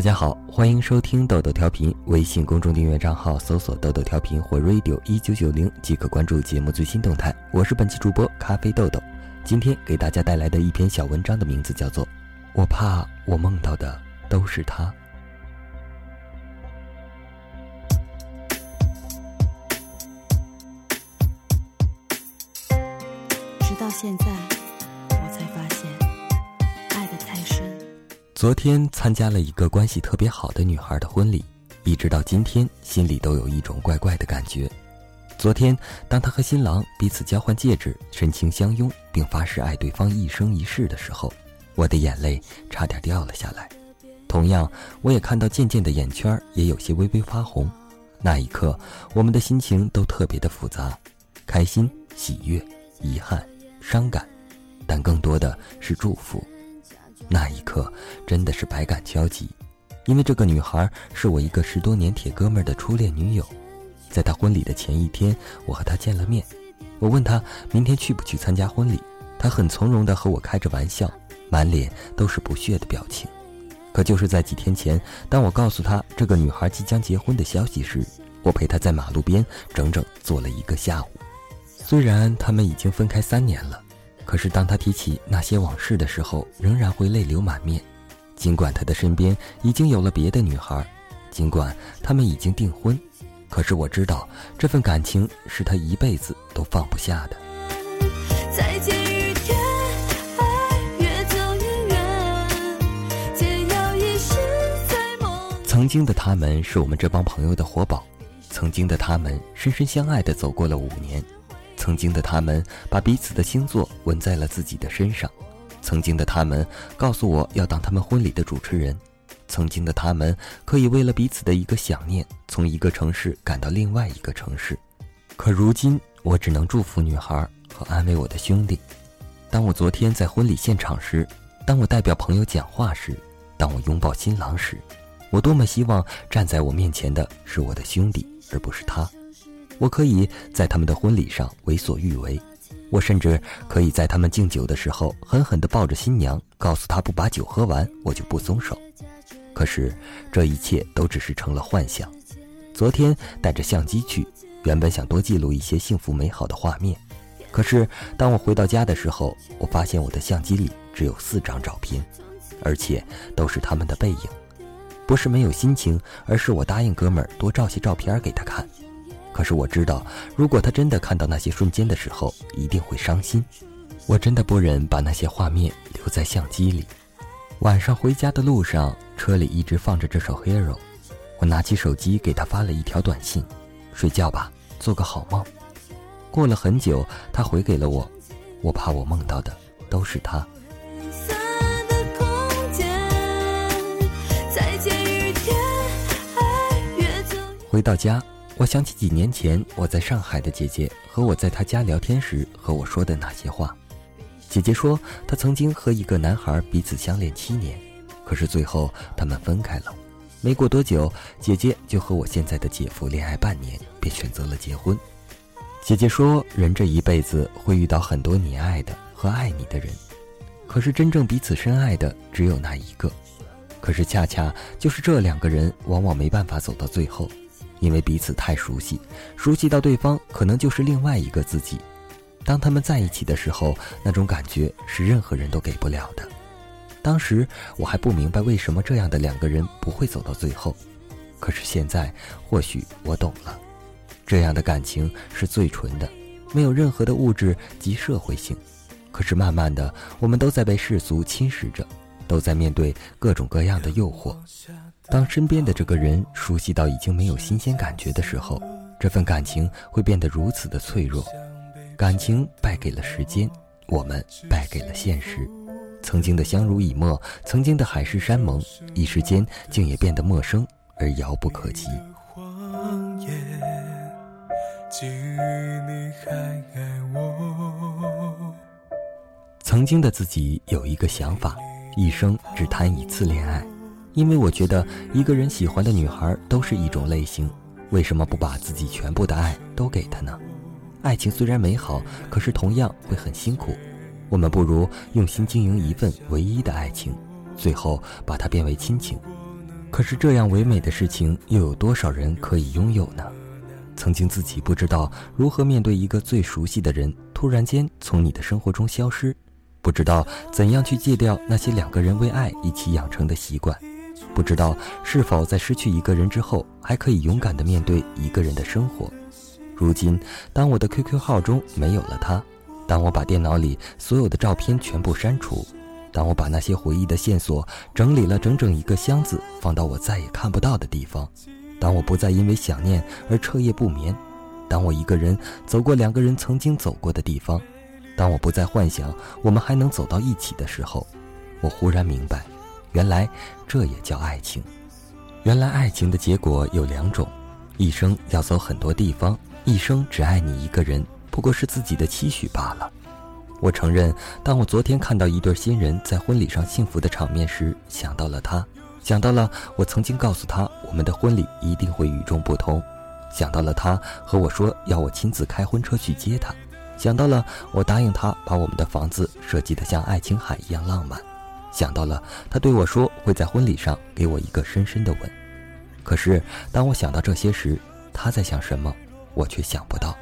大家好，欢迎收听豆豆调频。微信公众订阅账号搜索“豆豆调频”或 “radio 一九九零”即可关注节目最新动态。我是本期主播咖啡豆豆，今天给大家带来的一篇小文章的名字叫做《我怕我梦到的都是他》。直到现在，昨天参加了一个关系特别好的女孩的婚礼，一直到今天，心里都有一种怪怪的感觉。昨天，当她和新郎彼此交换戒指，深情相拥，并发誓爱对方一生一世的时候，我的眼泪差点掉了下来。同样，我也看到渐渐的眼圈也有些微微发红。那一刻，我们的心情都特别的复杂，开心、喜悦、遗憾。伤感，但更多的是祝福。那一刻真的是百感交集，因为这个女孩是我一个十多年铁哥们的初恋女友。在她婚礼的前一天，我和她见了面。我问她明天去不去参加婚礼，她很从容地和我开着玩笑，满脸都是不屑的表情。可就是在几天前，当我告诉她这个女孩即将结婚的消息时，我陪她在马路边整整坐了一个下午。虽然他们已经分开三年了，可是当他提起那些往事的时候，仍然会泪流满面。尽管他的身边已经有了别的女孩，尽管他们已经订婚，可是我知道这份感情是他一辈子都放不下的。再见雨天，爱越走越远，煎熬一世在梦。曾经的他们是我们这帮朋友的活宝，曾经的他们深深相爱的走过了五年。曾经的他们把彼此的星座纹在了自己的身上，曾经的他们告诉我要当他们婚礼的主持人，曾经的他们可以为了彼此的一个想念，从一个城市赶到另外一个城市。可如今，我只能祝福女孩和安慰我的兄弟。当我昨天在婚礼现场时，当我代表朋友讲话时，当我拥抱新郎时，我多么希望站在我面前的是我的兄弟，而不是他。我可以在他们的婚礼上为所欲为，我甚至可以在他们敬酒的时候狠狠地抱着新娘，告诉她不把酒喝完，我就不松手。可是这一切都只是成了幻想。昨天带着相机去，原本想多记录一些幸福美好的画面，可是当我回到家的时候，我发现我的相机里只有四张照片，而且都是他们的背影。不是没有心情，而是我答应哥们儿多照些照片给他看。可是我知道，如果他真的看到那些瞬间的时候，一定会伤心。我真的不忍把那些画面留在相机里。晚上回家的路上，车里一直放着这首《Hero》。我拿起手机给他发了一条短信：“睡觉吧，做个好梦。”过了很久，他回给了我：“我怕我梦到的都是他。”回到家。我想起几年前我在上海的姐姐和我在她家聊天时和我说的那些话。姐姐说，她曾经和一个男孩彼此相恋七年，可是最后他们分开了。没过多久，姐姐就和我现在的姐夫恋爱半年，便选择了结婚。姐姐说，人这一辈子会遇到很多你爱的和爱你的人，可是真正彼此深爱的只有那一个。可是恰恰就是这两个人，往往没办法走到最后。因为彼此太熟悉，熟悉到对方可能就是另外一个自己。当他们在一起的时候，那种感觉是任何人都给不了的。当时我还不明白为什么这样的两个人不会走到最后，可是现在或许我懂了。这样的感情是最纯的，没有任何的物质及社会性。可是慢慢的，我们都在被世俗侵蚀着，都在面对各种各样的诱惑。当身边的这个人熟悉到已经没有新鲜感觉的时候，这份感情会变得如此的脆弱。感情败给了时间，我们败给了现实。曾经的相濡以沫，曾经的海誓山盟，一时间竟也变得陌生而遥不可及。曾经的自己有一个想法，一生只谈一次恋爱。因为我觉得一个人喜欢的女孩都是一种类型，为什么不把自己全部的爱都给她呢？爱情虽然美好，可是同样会很辛苦。我们不如用心经营一份唯一的爱情，最后把它变为亲情。可是这样唯美的事情，又有多少人可以拥有呢？曾经自己不知道如何面对一个最熟悉的人突然间从你的生活中消失，不知道怎样去戒掉那些两个人为爱一起养成的习惯，不知道是否在失去一个人之后还可以勇敢地面对一个人的生活。如今，当我的 QQ 号中没有了他，当我把电脑里所有的照片全部删除。当我把那些回忆的线索整理了整整一个箱子，放到我再也看不到的地方；当我不再因为想念而彻夜不眠；当我一个人走过两个人曾经走过的地方；当我不再幻想我们还能走到一起的时候，我忽然明白，原来这也叫爱情。原来爱情的结果有两种：一生要走很多地方，一生只爱你一个人，不过是自己的期许罢了。我承认，当我昨天看到一对新人在婚礼上幸福的场面时，想到了他，想到了我曾经告诉他我们的婚礼一定会与众不同，想到了他和我说要我亲自开婚车去接他，想到了我答应他把我们的房子设计得像爱琴海一样浪漫，想到了他对我说会在婚礼上给我一个深深的吻。可是当我想到这些时，他在想什么，我却想不到。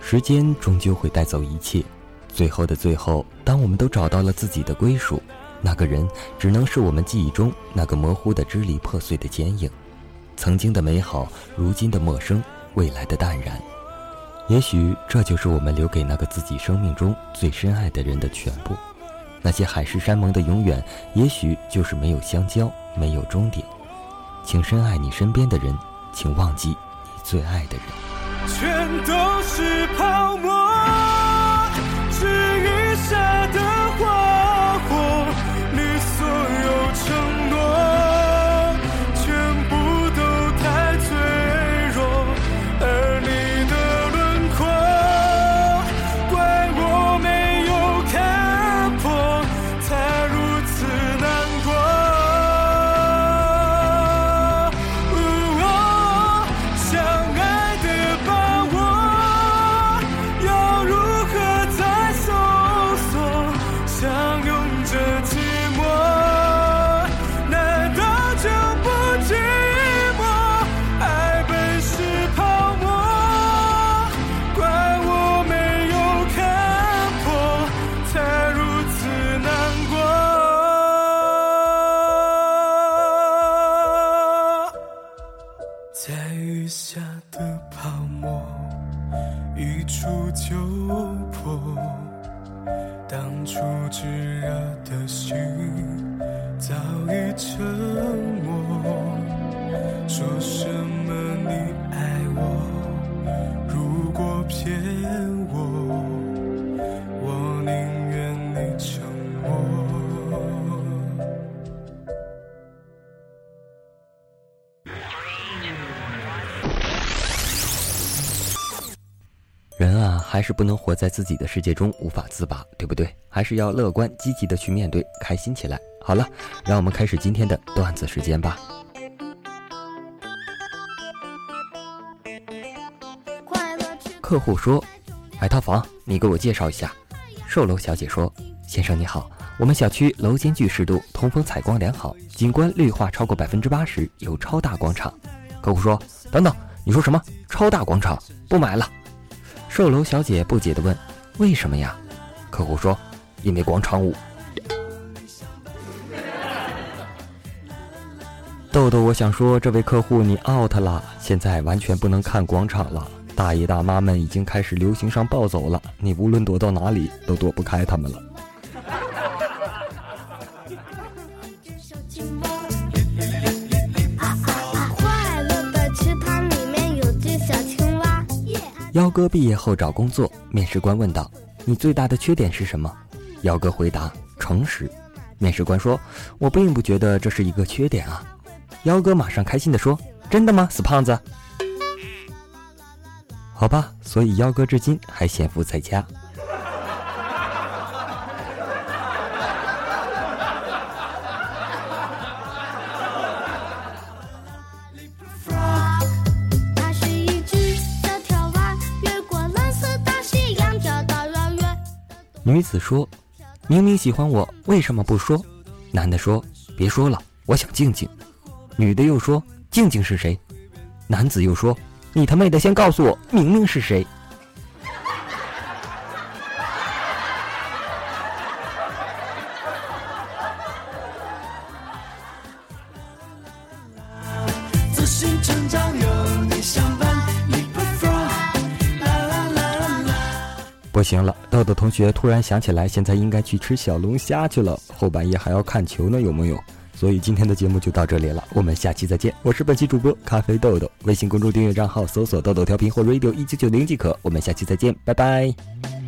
时间终究会带走一切，最后的最后，当我们都找到了自己的归属，那个人只能是我们记忆中那个模糊的、支离破碎的剪影。曾经的美好，如今的陌生，未来的淡然。也许这就是我们留给那个自己生命中最深爱的人的全部。那些海誓山盟的永远，也许就是没有相交，没有终点。请深爱你身边的人，请忘记你最爱的人。全都是泡沫，下的泡沫，一触就破。当初炙热的心，早已沉默。说什么你爱我，如果骗我。还是不能活在自己的世界中无法自拔，对不对？还是要乐观积极的去面对，开心起来。好了，让我们开始今天的段子时间吧。客户说：“买套房，你给我介绍一下。”售楼小姐说：“先生你好，我们小区楼间距适度，通风采光良好，景观绿化超过百分之八十，有超大广场。”客户说：“等等，你说什么？超大广场？不买了。”售楼小姐不解的问：“为什么呀？”客户说：“因为广场舞。”豆豆，我想说，这位客户你 out 了，现在完全不能看广场了。大爷大妈们已经开始流行上暴走了，你无论躲到哪里都躲不开他们了。幺哥毕业后找工作，面试官问道：“你最大的缺点是什么？”幺哥回答：“诚实。”面试官说：“我并不觉得这是一个缺点啊。”幺哥马上开心地说：“真的吗，死胖子？”好吧，所以幺哥至今还潜伏在家。女子说：“明明喜欢我，为什么不说？”男的说：“别说了，我想静静。”女的又说：“静静是谁？”男子又说：“你他妹的先告诉我，明明是谁？”自信成长不行了，豆豆同学突然想起来，现在应该去吃小龙虾去了。后半夜还要看球呢，有木有？所以今天的节目就到这里了，我们下期再见。我是本期主播咖啡豆豆，微信公众订阅账号搜索“豆豆调频”或 “radio 一九九零”即可。我们下期再见，拜拜。